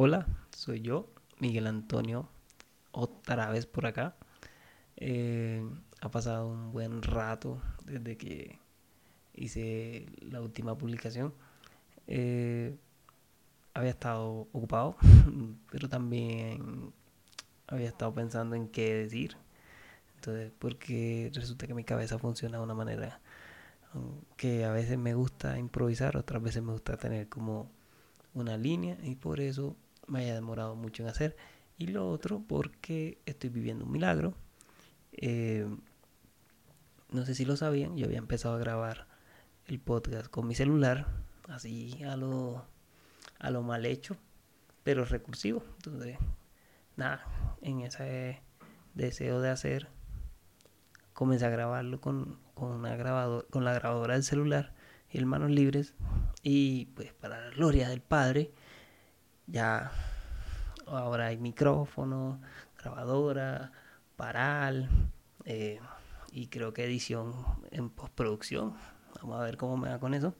Hola, soy yo, Miguel Antonio, otra vez por acá. Eh, ha pasado un buen rato desde que hice la última publicación. Eh, había estado ocupado, pero también había estado pensando en qué decir. Entonces, porque resulta que mi cabeza funciona de una manera que a veces me gusta improvisar, otras veces me gusta tener como una línea y por eso me haya demorado mucho en hacer. Y lo otro porque estoy viviendo un milagro. Eh, no sé si lo sabían, yo había empezado a grabar el podcast con mi celular, así a lo, a lo mal hecho, pero recursivo. Entonces, nada, en ese deseo de hacer, comencé a grabarlo con, con, una grabador, con la grabadora del celular y el manos libres. Y pues para la gloria del Padre, ya ahora hay micrófono, grabadora, paral eh, y creo que edición en postproducción. Vamos a ver cómo me va con eso.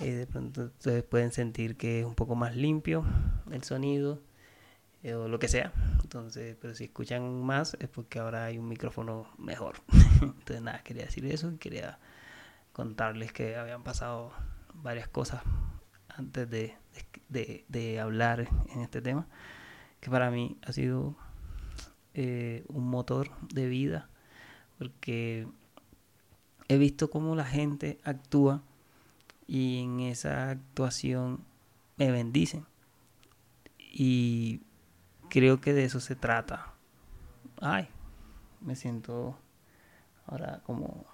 Eh, de pronto ustedes pueden sentir que es un poco más limpio el sonido eh, o lo que sea. Entonces, pero si escuchan más es porque ahora hay un micrófono mejor. Entonces, nada, quería decir eso y quería contarles que habían pasado varias cosas antes de, de, hablar en este tema, que para mí ha sido eh, un motor de vida, porque he visto cómo la gente actúa y en esa actuación me bendicen. Y creo que de eso se trata. Ay, me siento ahora como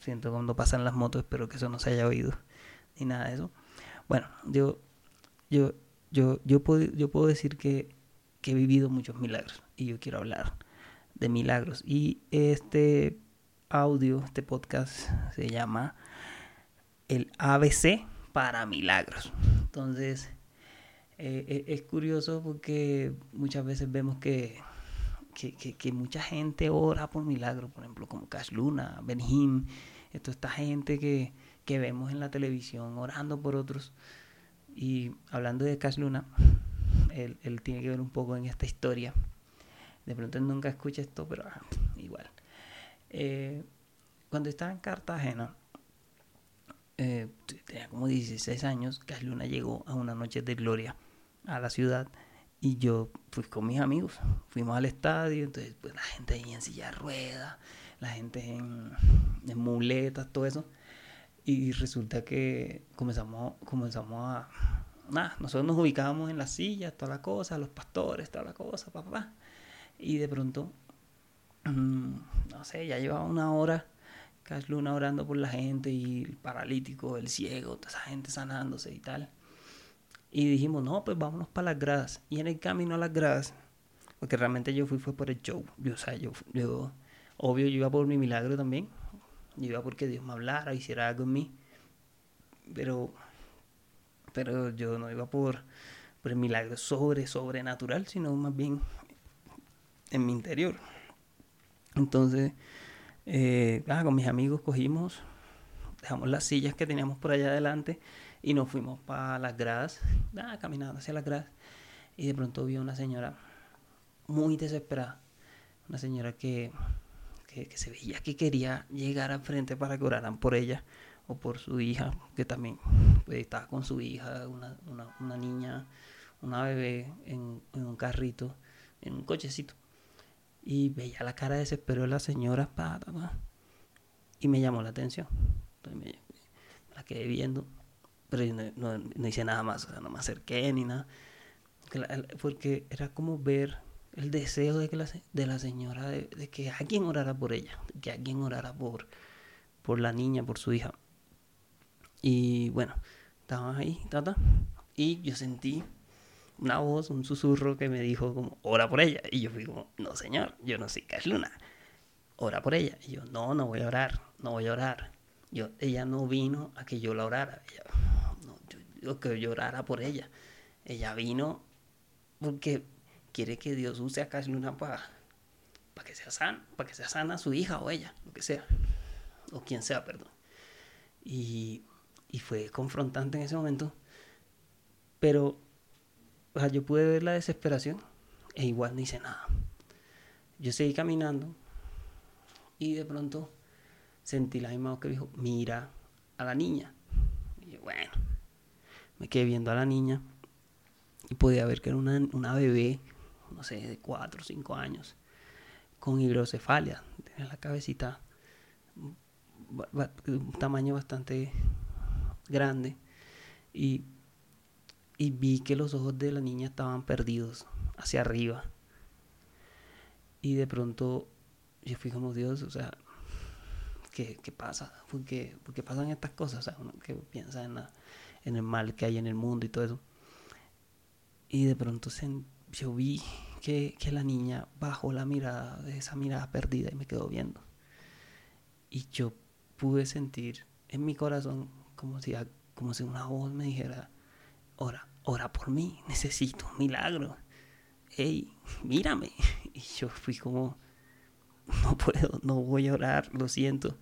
siento cuando pasan las motos, espero que eso no se haya oído ni nada de eso. Bueno, yo yo yo yo puedo yo puedo decir que he vivido muchos milagros y yo quiero hablar de milagros. Y este audio, este podcast se llama el ABC para milagros. Entonces, eh, eh, es curioso porque muchas veces vemos que, que, que, mucha gente ora por milagros, por ejemplo, como Cash Luna, Benjim, toda esta gente que, que vemos en la televisión orando por otros. Y hablando de Cash Luna, él, tiene que ver un poco en esta historia. De pronto nunca escucha esto, pero ah, igual. Eh, cuando estaba en Cartagena, eh, tenía como 16 años, Luna llegó a una noche de gloria a la ciudad y yo fui con mis amigos, fuimos al estadio, entonces pues la gente ahí en silla de ruedas, la gente en, en muletas, todo eso. Y resulta que comenzamos, comenzamos a, nada, nosotros nos ubicábamos en las sillas, toda la cosa, los pastores, toda la cosa, papá. Y de pronto, no sé, ya llevaba una hora Cash Luna orando por la gente y el paralítico, el ciego, toda esa gente sanándose y tal. Y dijimos, no, pues vámonos para las gradas. Y en el camino a las gradas, porque realmente yo fui fue por el show. Yo, o yo, obvio, yo iba por mi milagro también. Yo iba porque Dios me hablara, hiciera algo en mí. Pero pero yo no iba por, por milagro sobre, sobrenatural, sino más bien en mi interior. Entonces, eh, ah, con mis amigos cogimos, dejamos las sillas que teníamos por allá adelante y nos fuimos para las gradas, ah, caminando hacia las gradas. Y de pronto vi una señora muy desesperada, una señora que, que, se veía que quería llegar al frente para que oraran por ella o por su hija, que también pues, estaba con su hija, una, una, niña, una bebé en, un carrito, en un cochecito. Y veía la cara de desespero de la señora, pa, y me llamó la atención. Entonces me, la quedé viendo, pero yo no, no, hice nada más, o sea, no me acerqué ni nada. Porque era como ver el deseo de, que la, de la señora de, de, que alguien orara por ella, que alguien orara por, por la niña, por su hija. Y bueno, estaba ahí, tata, y yo sentí una voz, un susurro que me dijo como, ora por ella. Y yo fui como, no señor, yo no soy Cash Luna, ora por ella. Y yo, no, no voy a orar, no voy a orar. Yo, ella no vino a que yo la orara, ella, no, yo, que yo orara por ella. Ella vino porque quiere que Dios use a Cash Luna para que sea sana, para que sea sana su hija o ella, lo que sea, o quien sea, perdón. Y y fue confrontante en ese momento. Pero o sea, yo pude ver la desesperación e igual no hice nada. Yo seguí caminando y de pronto sentí la misma voz que dijo, mira a la niña. Y yo, bueno, me quedé viendo a la niña y podía ver que era una, una bebé, no sé, de 4 o 5 años, con hidrocefalia, tenía la cabecita un tamaño bastante grande y, y vi que los ojos de la niña estaban perdidos hacia arriba. Y de pronto yo fui como Dios, o sea, ¿qué, qué pasa? ¿Por qué, pasan estas cosas? Uno que piensa en, en el mal que hay en el mundo y todo eso. Y de pronto se, yo vi que, la niña bajó la mirada de esa mirada perdida y me quedó viendo. Y yo pude sentir en mi corazón como si, como si una voz me dijera, ora, ora por mí, necesito un milagro. Hey, mírame. Y yo fui como, no puedo, no voy a orar, lo siento.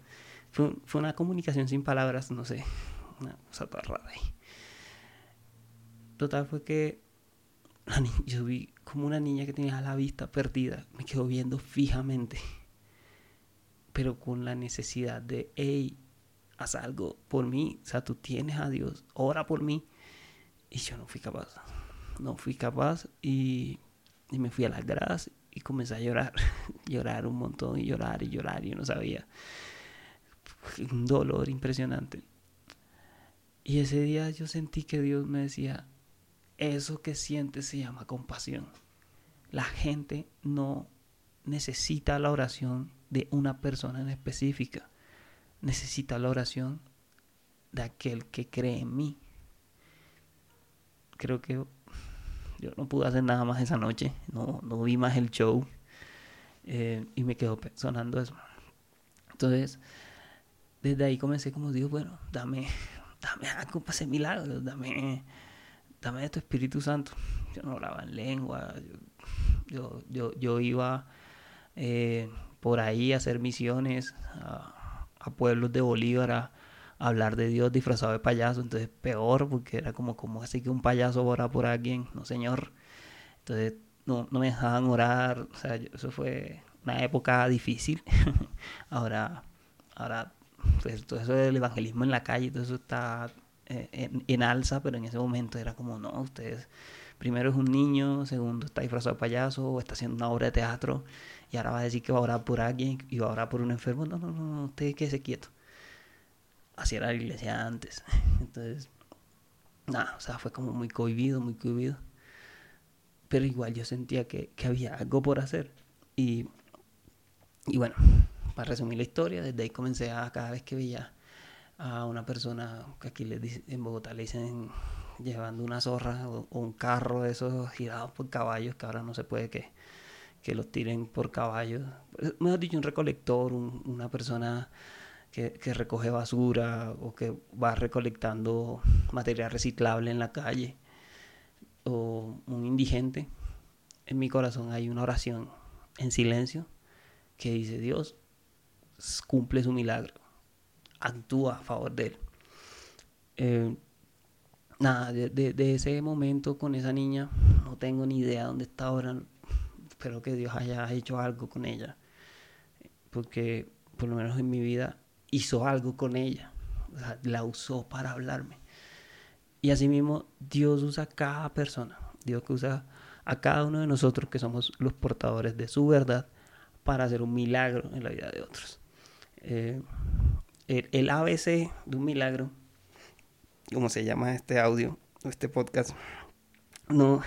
Fue, fue una comunicación sin palabras, no sé, una cosa toda rara ahí. Total fue que yo vi como una niña que tenía la vista perdida, me quedó viendo fijamente pero con la necesidad de, hey, haz algo por mí, o sea, tú tienes a Dios, ora por mí. Y yo no fui capaz, no fui capaz y, y me fui a las gradas y comencé a llorar, llorar un montón y llorar y llorar y yo no sabía. Un dolor impresionante. Y ese día yo sentí que Dios me decía, eso que sientes se llama compasión. La gente no necesita la oración de una persona en específica. Necesita la oración de aquel que cree en mí. Creo que yo no pude hacer nada más esa noche. No, no vi más el show. Eh, y me quedó sonando eso. Entonces, desde ahí comencé como digo, bueno, dame, dame algo para ese milagro, dame, dame de tu Espíritu Santo. Yo no hablaba en lengua, yo, yo, yo, iba eh, por ahí a hacer misiones a, pueblos de Bolívar a, hablar de Dios disfrazado de payaso, entonces peor porque era como, como así que un payaso ora por alguien, no señor. Entonces no, no me dejaban orar, o sea, eso fue una época difícil. ahora, ahora, pues todo eso del evangelismo en la calle, todo eso está eh, en, alza, pero en ese momento era como, no, ustedes, primero es un niño, segundo está disfrazado de payaso o está haciendo una obra de teatro y ahora va a decir que va a orar por alguien y va a orar por un enfermo. No, no, no, no usted quédese quieto. Así era la iglesia antes. Entonces, nada, o sea, fue como muy cohibido, muy cohibido. Pero igual yo sentía que, que había algo por hacer. Y, y bueno, para resumir la historia, desde ahí comencé a cada vez que veía a una persona que aquí le en Bogotá le dicen llevando una zorra o, un carro de esos girados por caballos que ahora no se puede que que los tiren por caballos. Mejor dicho, un recolector, una persona que, recoge basura o que va recolectando material reciclable en la calle, o un indigente. En mi corazón hay una oración en silencio que dice, Dios cumple su milagro, actúa a favor de él. Eh, nada, de, ese momento con esa niña, no tengo ni idea dónde está ahora, espero que Dios haya hecho algo con ella. Porque por lo menos en mi vida hizo algo con ella. la usó para hablarme. Y asimismo, Dios usa a cada persona. Dios usa a cada uno de nosotros que somos los portadores de su verdad para hacer un milagro en la vida de otros. Eh, el, ABC de un milagro, como se llama este audio, este podcast, no,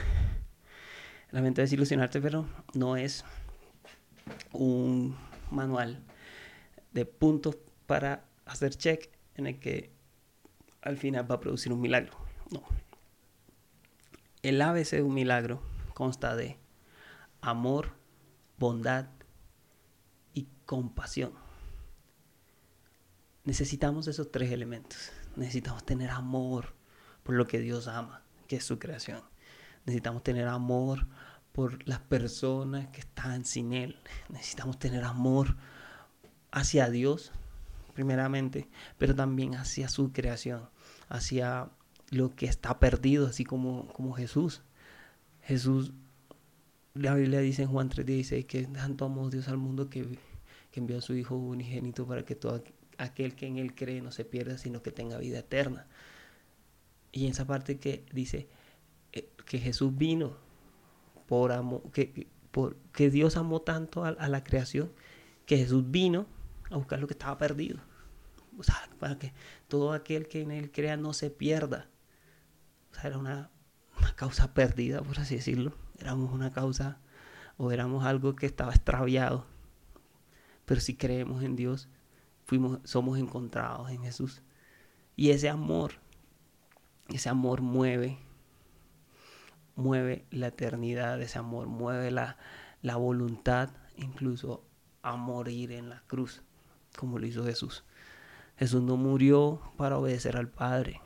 lamento desilusionarte, pero no es un manual de puntos para hacer check en el que al final va a producir un milagro. No. El ABC de un milagro consta de amor, bondad y compasión. Necesitamos esos tres elementos. Necesitamos tener amor por lo que Dios ama, que es su creación. Necesitamos tener amor por las personas que están sin Él. Necesitamos tener amor hacia Dios, primeramente, pero también hacia su creación, hacia lo que está perdido, así como, como Jesús. Jesús, la Biblia dice en Juan 3:16 que tanto amó Dios al mundo que, que envió a su Hijo unigénito para que todo aquel que en Él cree no se pierda, sino que tenga vida eterna. Y en esa parte que dice eh, que Jesús vino por amor, que, por, que Dios amó tanto a, la creación, que Jesús vino a buscar lo que estaba perdido. O sea, para que todo aquel que en Él crea no se pierda. O sea, era una, una causa perdida, por así decirlo. Éramos una causa o éramos algo que estaba extraviado. Pero si creemos en Dios, fuimos, somos encontrados en Jesús. Y ese amor, ese amor mueve, mueve la eternidad, ese amor mueve la, la voluntad incluso a morir en la cruz, como lo hizo Jesús. Jesús no murió para obedecer al Padre,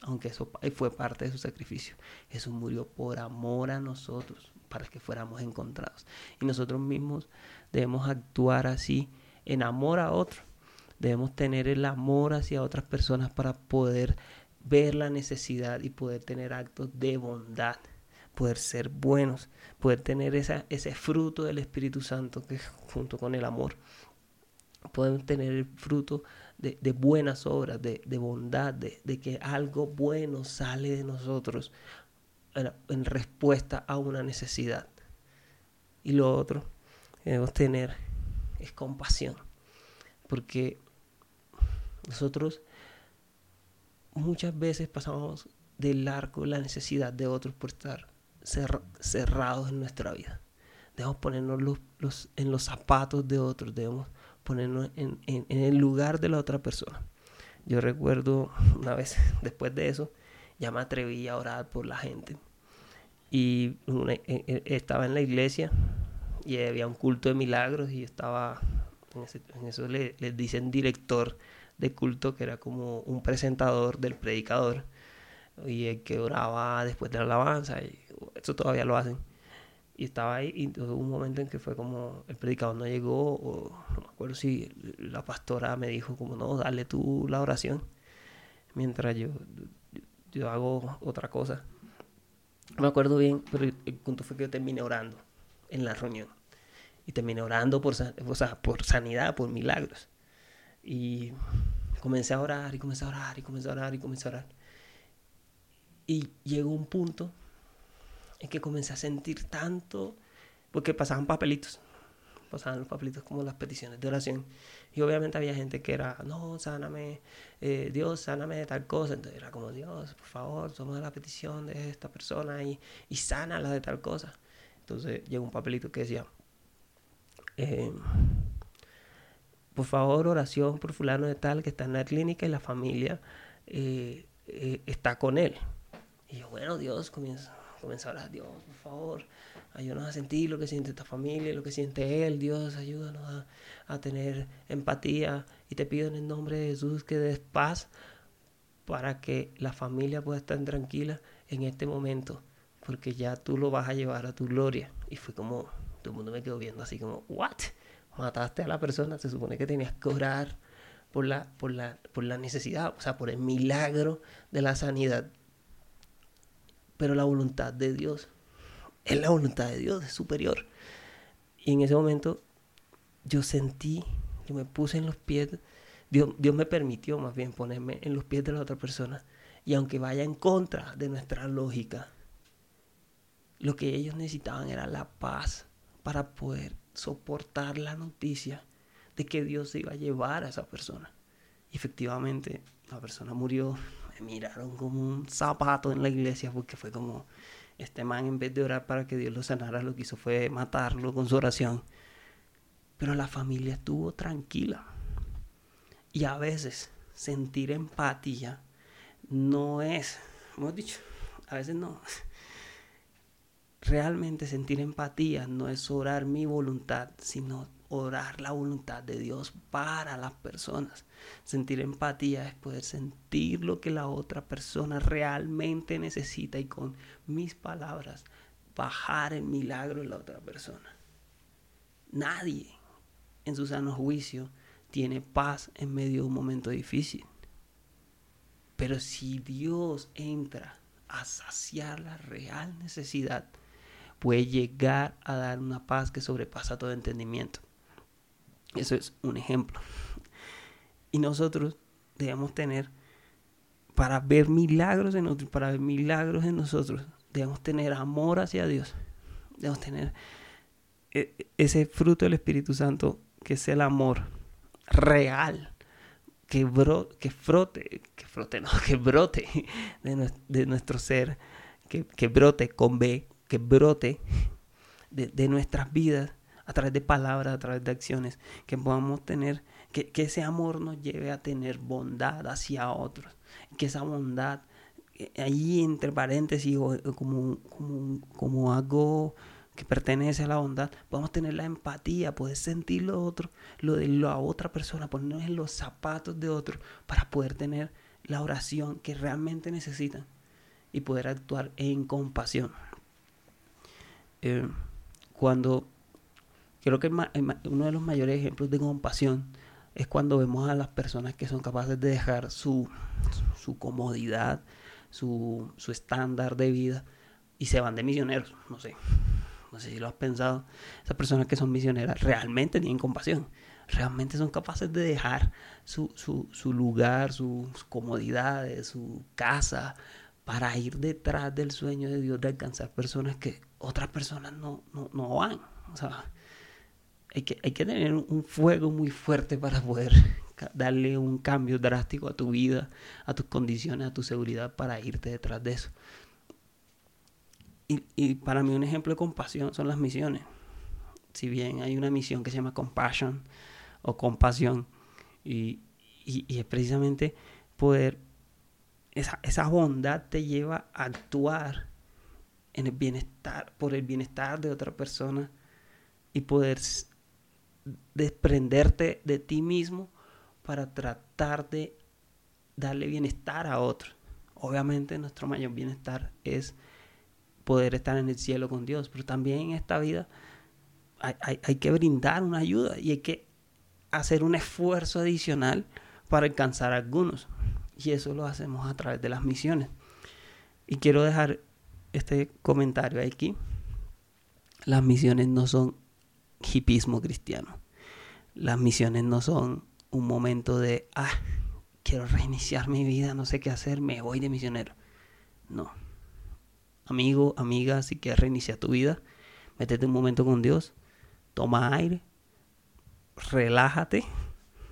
aunque eso fue parte de su sacrificio. Jesús murió por amor a nosotros, para que fuéramos encontrados. Y nosotros mismos debemos actuar así en amor a otro. Debemos tener el amor hacia otras personas para poder ver la necesidad y poder tener actos de bondad, poder ser buenos, poder tener esa, ese fruto del Espíritu Santo que junto con el amor podemos tener el fruto de, buenas obras, de, bondad, de, que algo bueno sale de nosotros en, en, respuesta a una necesidad. Y lo otro debemos tener es compasión, porque nosotros muchas veces pasamos del arco la necesidad de otros por estar cerrados en nuestra vida. Debemos ponernos los, en los zapatos de otros, debemos ponernos en, el lugar de la otra persona. Yo recuerdo una vez, después de eso, ya me atreví a orar por la gente. Y e, e, estaba en la iglesia y había un culto de milagros y estaba, en, eso les le dicen director de culto, que era como un presentador del predicador y el que oraba después de la alabanza, y eso todavía lo hacen. Y estaba ahí y hubo un momento en que fue como el predicador no llegó, o no me acuerdo si la pastora me dijo como no, dale tú la oración, mientras yo, yo, hago otra cosa. No me acuerdo bien, pero el punto fue que yo terminé orando en la reunión. Y terminé orando por, o sea, por sanidad, por milagros. Y comencé a orar y comencé a orar y comencé a orar y comencé a orar. Y llegó un punto en que comencé a sentir tanto, porque pasaban papelitos, pasaban los papelitos como las peticiones de oración. Y obviamente había gente que era, no, sáname, eh, Dios, sáname de tal cosa. Entonces era como, Dios, por favor, toma la petición de esta persona y, y sánala de tal cosa. Entonces llegó un papelito que decía, eh, por favor, oración por fulano de tal que está en la clínica y la familia eh, eh, está con él. Y yo, bueno, Dios, comienza, comienza a orar, Dios, por favor, ayúdanos a sentir lo que siente esta familia, lo que siente él, Dios, ayúdanos a, a tener empatía y te pido en el nombre de Jesús que des paz para que la familia pueda estar tranquila en este momento, porque ya tú lo vas a llevar a tu gloria. Y fue como, el mundo me quedó viendo así como, ¿what? mataste a la persona, se supone que tenías que orar por la, por la, por la necesidad, o sea, por el milagro de la sanidad. Pero la voluntad de Dios es la voluntad de Dios, es superior. Y en ese momento yo sentí, yo me puse en los pies, Dios, Dios me permitió más bien ponerme en los pies de la otra persona. Y aunque vaya en contra de nuestra lógica, lo que ellos necesitaban era la paz para poder soportar la noticia de que Dios se iba a llevar a esa persona. Efectivamente, la persona murió. Me miraron como un zapato en la iglesia porque fue como, este man en vez de orar para que Dios lo sanara, lo que hizo fue matarlo con su oración. Pero la familia estuvo tranquila. Y a veces sentir empatía no es, hemos dicho, a veces no, realmente sentir empatía no es orar mi voluntad, sino orar la voluntad de Dios para las personas. Sentir empatía es poder sentir lo que la otra persona realmente necesita y con mis palabras bajar el milagro en la otra persona. Nadie en su sano juicio tiene paz en medio de un momento difícil. Pero si Dios entra a saciar la real necesidad, puede llegar a dar una paz que sobrepasa todo entendimiento. Eso es un ejemplo. Y nosotros debemos tener, para ver milagros en nosotros, para ver milagros en nosotros, debemos tener amor hacia Dios. Debemos tener e, ese fruto del Espíritu Santo que es el amor real que, bro, que frote, que frote, no, que brote de, nuestro ser, que, que, brote con B, que brote de, nuestras vidas a través de palabras, a través de acciones, que podamos tener, que, que ese amor nos lleve a tener bondad hacia otros, que esa bondad, eh, ahí entre paréntesis, como, como, como algo que pertenece a la bondad, podemos tener la empatía, poder sentir lo otro, lo de la otra persona, ponernos en los zapatos de otro para poder tener la oración que realmente necesitan y poder actuar en compasión. Eh, cuando creo que uno de los mayores ejemplos de compasión es cuando vemos a las personas que son capaces de dejar su, su comodidad, su, su estándar de vida y se van de misioneros, no sé, no sé si lo has pensado, esas personas que son misioneras realmente tienen compasión, realmente son capaces de dejar su, lugar, sus comodidades, su casa, para ir detrás del sueño de Dios de alcanzar personas que otras personas no, no, van. O sea, hay que, hay que tener un fuego muy fuerte para poder darle un cambio drástico a tu vida, a tus condiciones, a tu seguridad para irte detrás de eso. Y, para mí un ejemplo de compasión son las misiones. Si bien hay una misión que se llama compassion o compasión, y, es precisamente poder, esa, bondad te lleva a actuar en el bienestar, por el bienestar de otra persona y poder desprenderte de ti mismo para tratar de darle bienestar a otro. Obviamente nuestro mayor bienestar es poder estar en el cielo con Dios, pero también en esta vida hay, que brindar una ayuda y hay que hacer un esfuerzo adicional para alcanzar a algunos. Y eso lo hacemos a través de las misiones. Y quiero dejar este comentario aquí. Las misiones no son hipismo cristiano. Las misiones no son un momento de, ah, quiero reiniciar mi vida, no sé qué hacer, me voy de misionero. No amigo, amiga, si quieres reiniciar tu vida, métete un momento con Dios, toma aire, relájate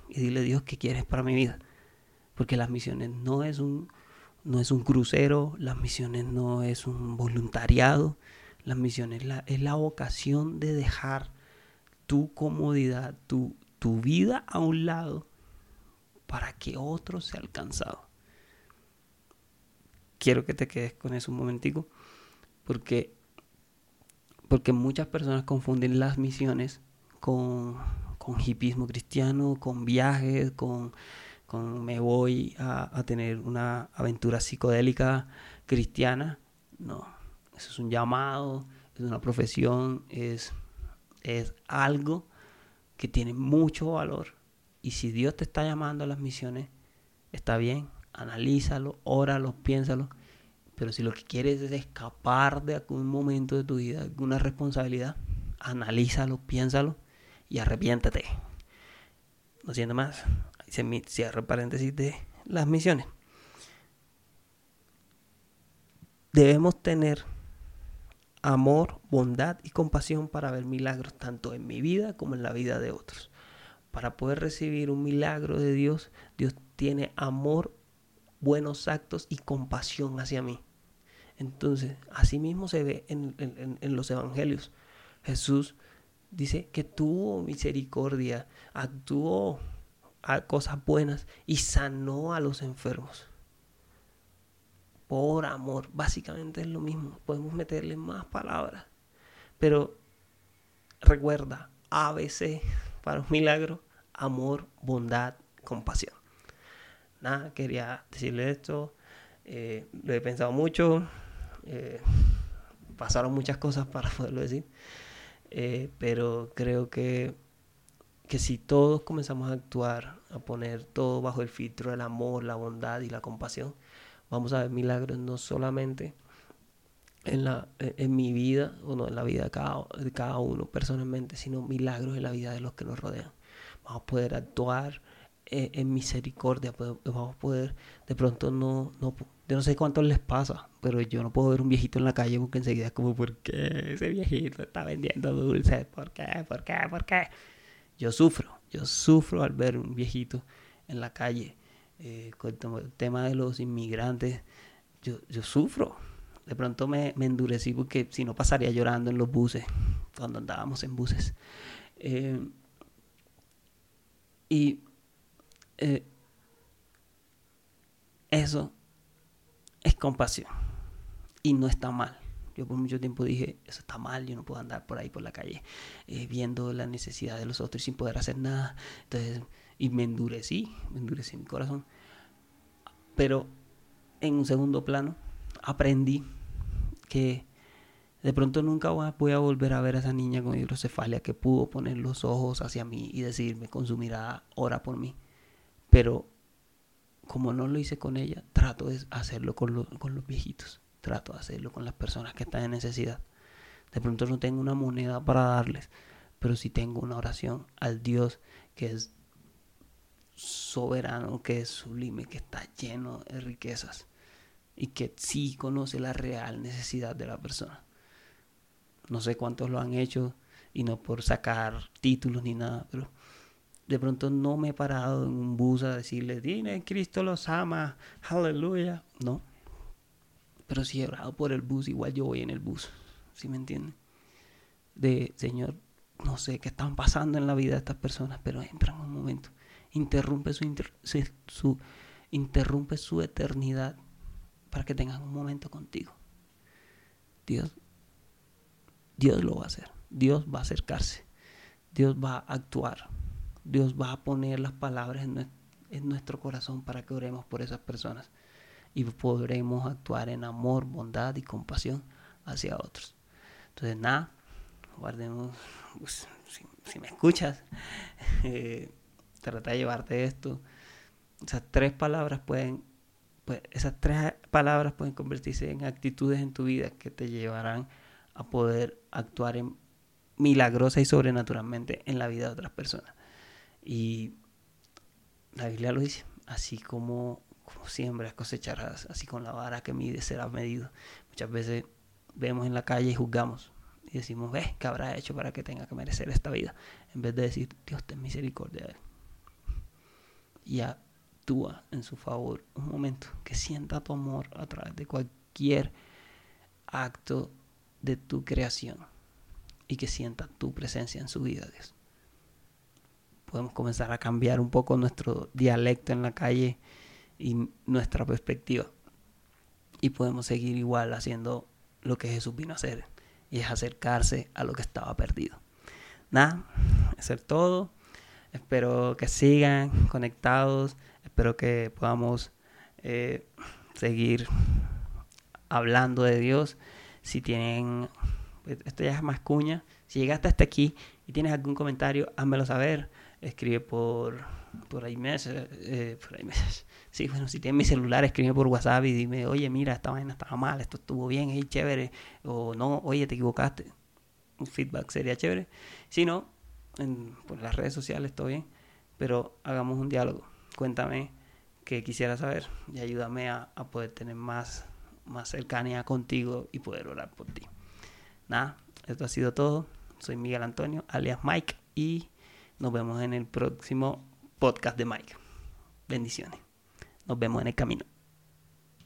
y dile Dios qué quieres para mi vida. Porque las misiones no es un, no es un crucero, las misiones no es un voluntariado, las misiones es la vocación de dejar tu comodidad, tu, tu vida a un lado para que otro sea alcanzado. Quiero que te quedes con eso un momentico porque, porque muchas personas confunden las misiones con, con hipismo cristiano, con viajes, con, con me voy a, tener una aventura psicodélica cristiana. No, eso es un llamado, es una profesión, es, es algo que tiene mucho valor. Y si Dios te está llamando a las misiones, está bien, analízalo, óralo, piénsalo pero si lo que quieres es escapar de algún momento de tu vida, alguna responsabilidad, analízalo, piénsalo y arrepiéntete. No siento más. Se paréntesis de las misiones. Debemos tener amor, bondad y compasión para ver milagros tanto en mi vida como en la vida de otros. Para poder recibir un milagro de Dios, Dios tiene amor, buenos actos y compasión hacia mí. Entonces, así mismo se ve en, los evangelios. Jesús dice que tuvo misericordia, actuó a cosas buenas y sanó a los enfermos. Por amor, básicamente es lo mismo. Podemos meterle más palabras. Pero recuerda, ABC para un milagro, amor, bondad, compasión. Nada, quería decirle esto. Eh, lo he pensado mucho. Eh, pasaron muchas cosas para poderlo decir. Eh, pero creo que, que si todos comenzamos a actuar, a poner todo bajo el filtro del amor, la bondad y la compasión, vamos a ver milagros no solamente en, la, en mi vida, o no en la vida de cada, de cada uno personalmente, sino milagros en la vida de los que nos rodean. Vamos a poder actuar eh, en misericordia, vamos a poder, de pronto no, no, yo no sé cuánto les pasa, pero yo no puedo ver un viejito en la calle porque enseguida es como, ¿por qué ese viejito está vendiendo dulces? ¿Por qué? ¿Por qué? ¿Por qué? Yo sufro, yo sufro al ver un viejito en la calle. Eh, con el tema de los inmigrantes, yo, yo sufro. De pronto me, me, endurecí porque si no pasaría llorando en los buses, cuando andábamos en buses. Eh, y eh, eso es compasión. Y no está mal. Yo por mucho tiempo dije, eso está mal, yo no puedo andar por ahí por la calle eh, viendo la necesidad de los otros sin poder hacer nada. Entonces, y me endurecí, me endurecí mi corazón. Pero en un segundo plano, aprendí que de pronto nunca voy a volver a ver a esa niña con hidrocefalia que pudo poner los ojos hacia mí y decirme, consumirá hora por mí. Pero como no lo hice con ella, trato de hacerlo con, con los viejitos. Trato de hacerlo con las personas que están en necesidad. De pronto no tengo una moneda para darles, pero sí tengo una oración al Dios que es soberano, que es sublime, que está lleno de riquezas y que sí conoce la real necesidad de la persona. No sé cuántos lo han hecho y no por sacar títulos ni nada, pero de pronto no me he parado en un bus a decirle, dime, Cristo los ama, aleluya. No. Pero si he orado por el bus, igual yo voy en el bus. ¿Sí me entienden? De, Señor, no sé qué están pasando en la vida de estas personas, pero entra en un momento. Interrumpe su, su, interrumpe su eternidad para que tengan un momento contigo. Dios, Dios lo va a hacer. Dios va a acercarse. Dios va a actuar. Dios va a poner las palabras en, nuestro corazón para que oremos por esas personas y podremos actuar en amor, bondad y compasión hacia otros. Entonces, nada, guardemos, pues, si, me escuchas, eh, trata de llevarte esto. Esas tres palabras pueden, pues, esas tres palabras pueden convertirse en actitudes en tu vida que te llevarán a poder actuar en milagrosa y sobrenaturalmente en la vida de otras personas. Y la Biblia lo dice, así como, como siembras cosecharás, así con la vara que mide será medido. Muchas veces vemos en la calle y juzgamos y decimos, ve, ¿qué habrá hecho para que tenga que merecer esta vida? En vez de decir, Dios ten misericordia de él. Y actúa en su favor un momento, que sienta tu amor a través de cualquier acto de tu creación y que sienta tu presencia en su vida, Dios podemos comenzar a cambiar un poco nuestro dialecto en la calle y nuestra perspectiva. Y podemos seguir igual haciendo lo que Jesús vino a hacer, y es acercarse a lo que estaba perdido. Nada, eso es todo. Espero que sigan conectados, espero que podamos eh, seguir hablando de Dios. Si tienen, esto ya es más cuña, si llegaste hasta aquí y tienes algún comentario, házmelo saber escribe por, por iMessage, eh, por Sí, bueno, si tienes mi celular, escribe por WhatsApp y dime, oye, mira, esta vaina estaba mal, esto estuvo bien, es chévere, o no, oye, te equivocaste. Un feedback sería chévere. Si no, por las redes sociales, todo bien, pero hagamos un diálogo. Cuéntame qué quisiera saber y ayúdame a, a poder tener más, más cercanía contigo y poder orar por ti. Nada, esto ha sido todo. Soy Miguel Antonio, alias Mike, y nos vemos en el próximo podcast de Mike. Bendiciones. Nos vemos en el camino.